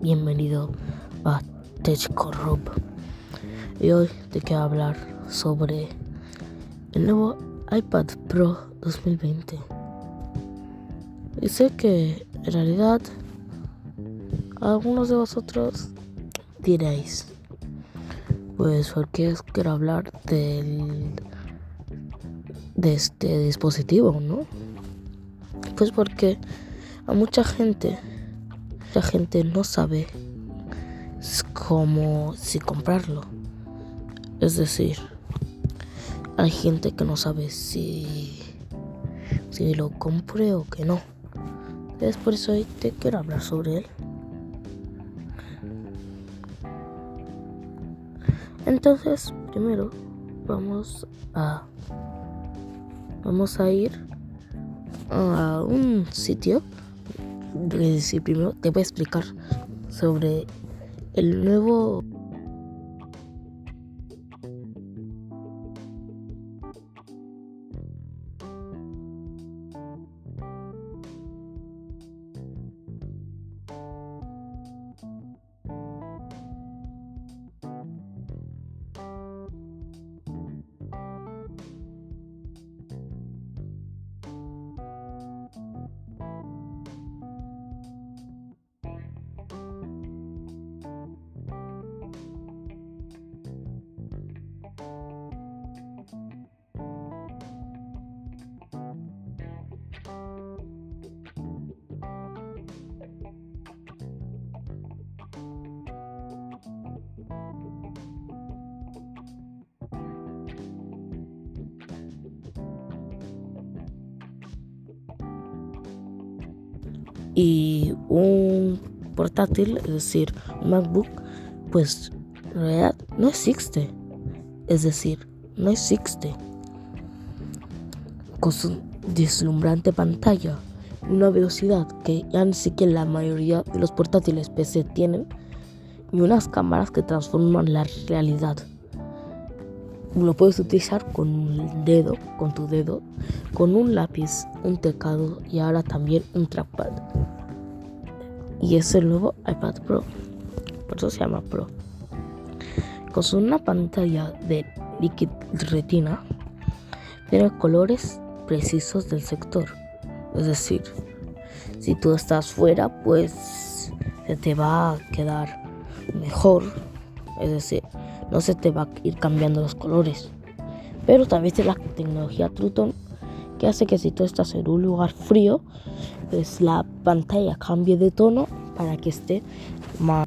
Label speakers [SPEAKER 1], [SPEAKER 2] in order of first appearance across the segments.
[SPEAKER 1] bienvenido a TechCorrup. Y hoy te quiero hablar sobre el nuevo iPad Pro 2020. Y sé que en realidad algunos de vosotros diréis, pues porque quiero hablar del de este dispositivo, ¿no? Pues porque a mucha gente, la gente no sabe cómo si comprarlo. Es decir, hay gente que no sabe si si lo compré o que no. Es por eso hoy te quiero hablar sobre él. Entonces, primero vamos a vamos a ir a un sitio. Sí, primero te voy a explicar sobre el nuevo y un portátil, es decir, un MacBook, pues en realidad no existe. Es decir, no existe. Con su deslumbrante pantalla, una velocidad que ya ni siquiera la mayoría de los portátiles PC tienen, y unas cámaras que transforman la realidad. Lo puedes utilizar con un dedo, con tu dedo, con un lápiz, un teclado y ahora también un trackpad. Y es el nuevo iPad Pro. Por eso se llama Pro. Con una pantalla de Liquid Retina, tiene colores precisos del sector. Es decir, si tú estás fuera, pues se te va a quedar mejor. Es decir, no se te va a ir cambiando los colores. Pero también es la tecnología Truton que hace que si tú estás en un lugar frío, pues la pantalla cambie de tono para que esté más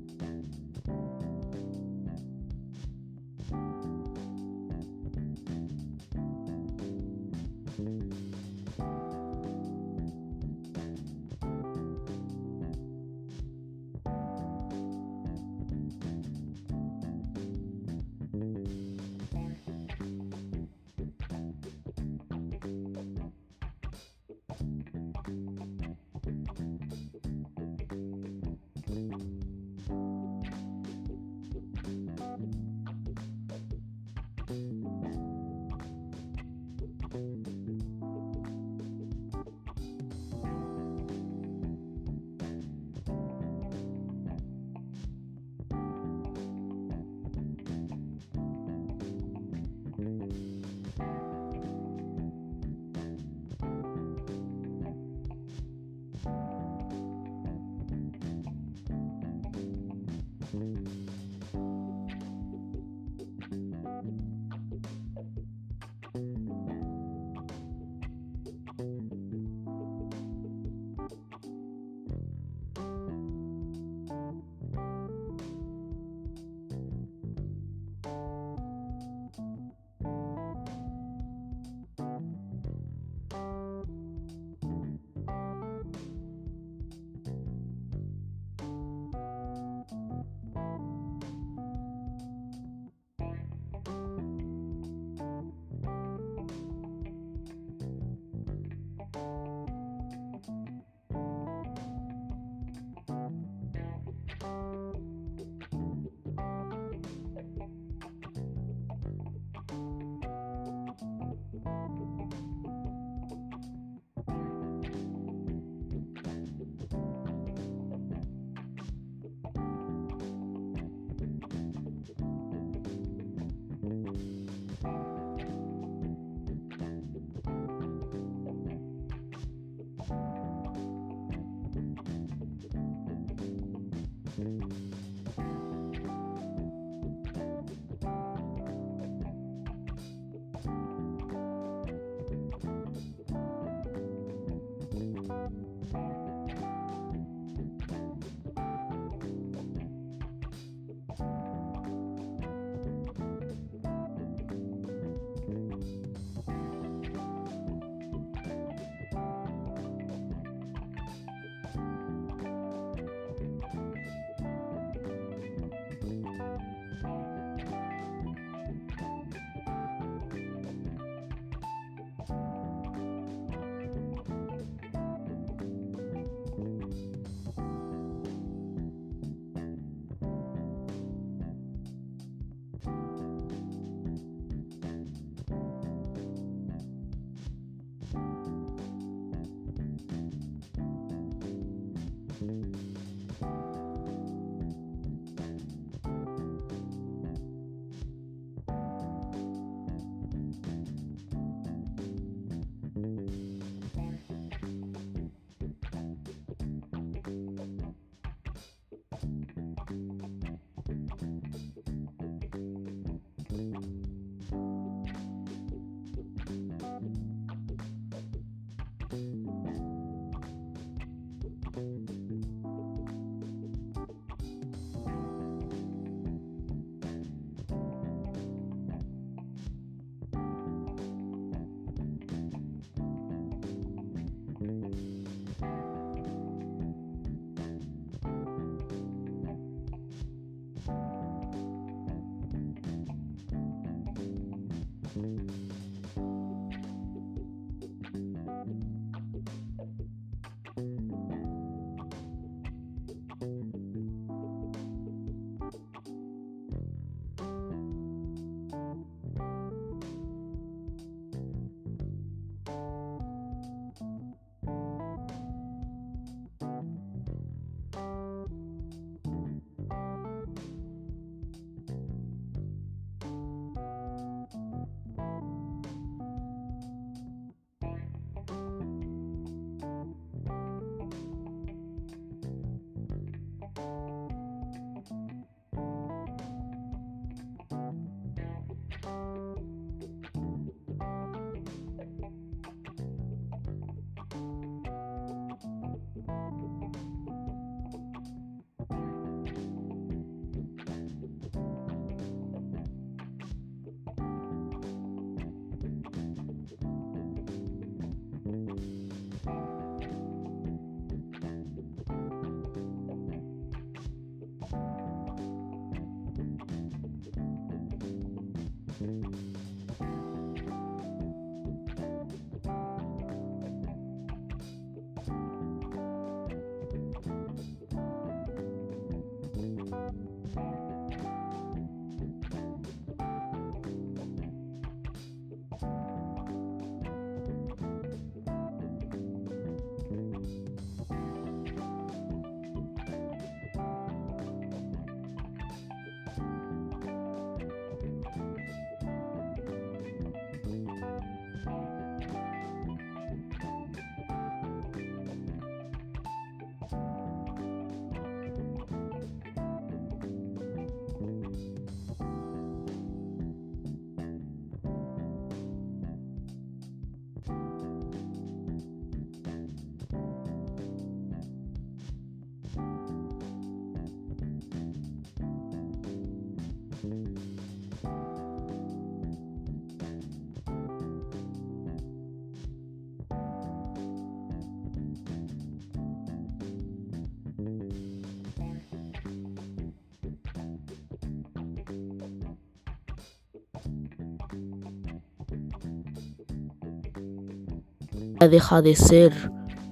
[SPEAKER 1] deja de ser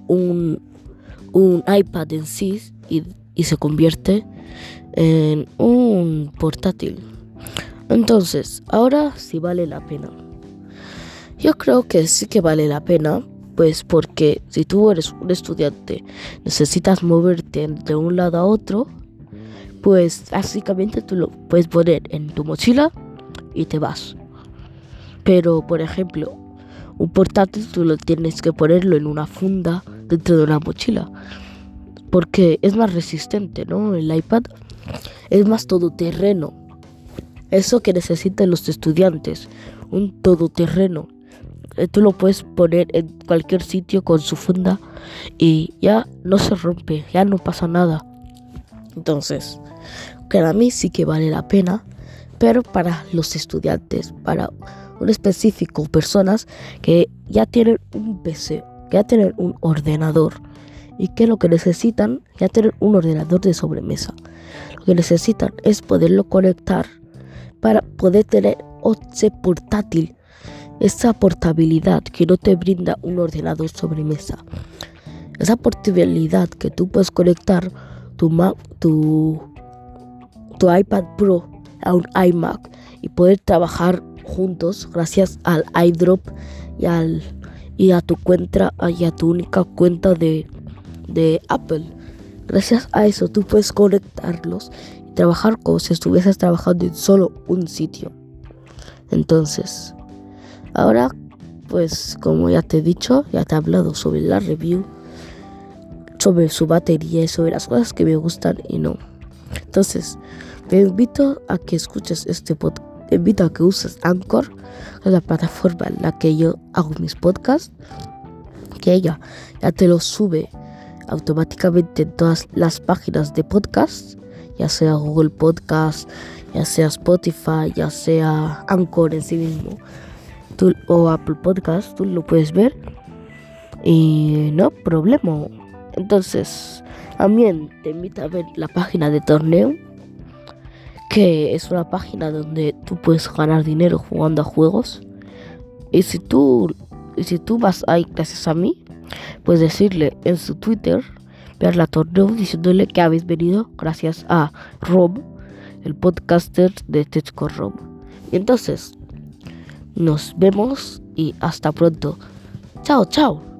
[SPEAKER 1] un, un iPad en sí y, y se convierte en un portátil. Entonces, ahora sí vale la pena. Yo creo que sí que vale la pena, pues porque si tú eres un estudiante, necesitas moverte de un lado a otro, pues básicamente tú lo puedes poner en tu mochila y te vas. Pero, por ejemplo, un portátil tú lo tienes que ponerlo en una funda dentro de una mochila. Porque es más resistente, ¿no? El iPad es más todoterreno. Eso que necesitan los estudiantes, un todoterreno. Eh, tú lo puedes poner en cualquier sitio con su funda y ya no se rompe, ya no pasa nada. Entonces, para mí sí que vale la pena, pero para los estudiantes, para un específico, personas que ya tienen un PC, que ya tienen un ordenador y que lo que necesitan ya tienen un ordenador de sobremesa. Lo que necesitan es poderlo conectar para poder tener ese portátil esa portabilidad que no te brinda un ordenador sobremesa. Esa portabilidad que tú puedes conectar tu, tu, tu iPad Pro a un iMac y poder trabajar juntos gracias al iDrop y, al, y a tu cuenta y a tu única cuenta de, de Apple. Gracias a eso tú puedes conectarlos y trabajar como si estuvieses trabajando en solo un sitio. Entonces, Ahora, pues como ya te he dicho, ya te he hablado sobre la review, sobre su batería y sobre las cosas que me gustan y no. Entonces, te invito a que escuches este podcast. Invito a que uses Anchor, que es la plataforma en la que yo hago mis podcasts, que ella ya te lo sube automáticamente en todas las páginas de podcast, ya sea Google Podcast, ya sea Spotify, ya sea Anchor en sí mismo o Apple Podcast, tú lo puedes ver y no problema. Entonces, también te invito a ver la página de torneo, que es una página donde tú puedes ganar dinero jugando a juegos. Y si tú, si tú vas ahí gracias a mí, puedes decirle en su Twitter, ver la torneo diciéndole que habéis venido gracias a Rob, el podcaster de Techcore Rob. Y entonces, nos vemos y hasta pronto. Chao, chao.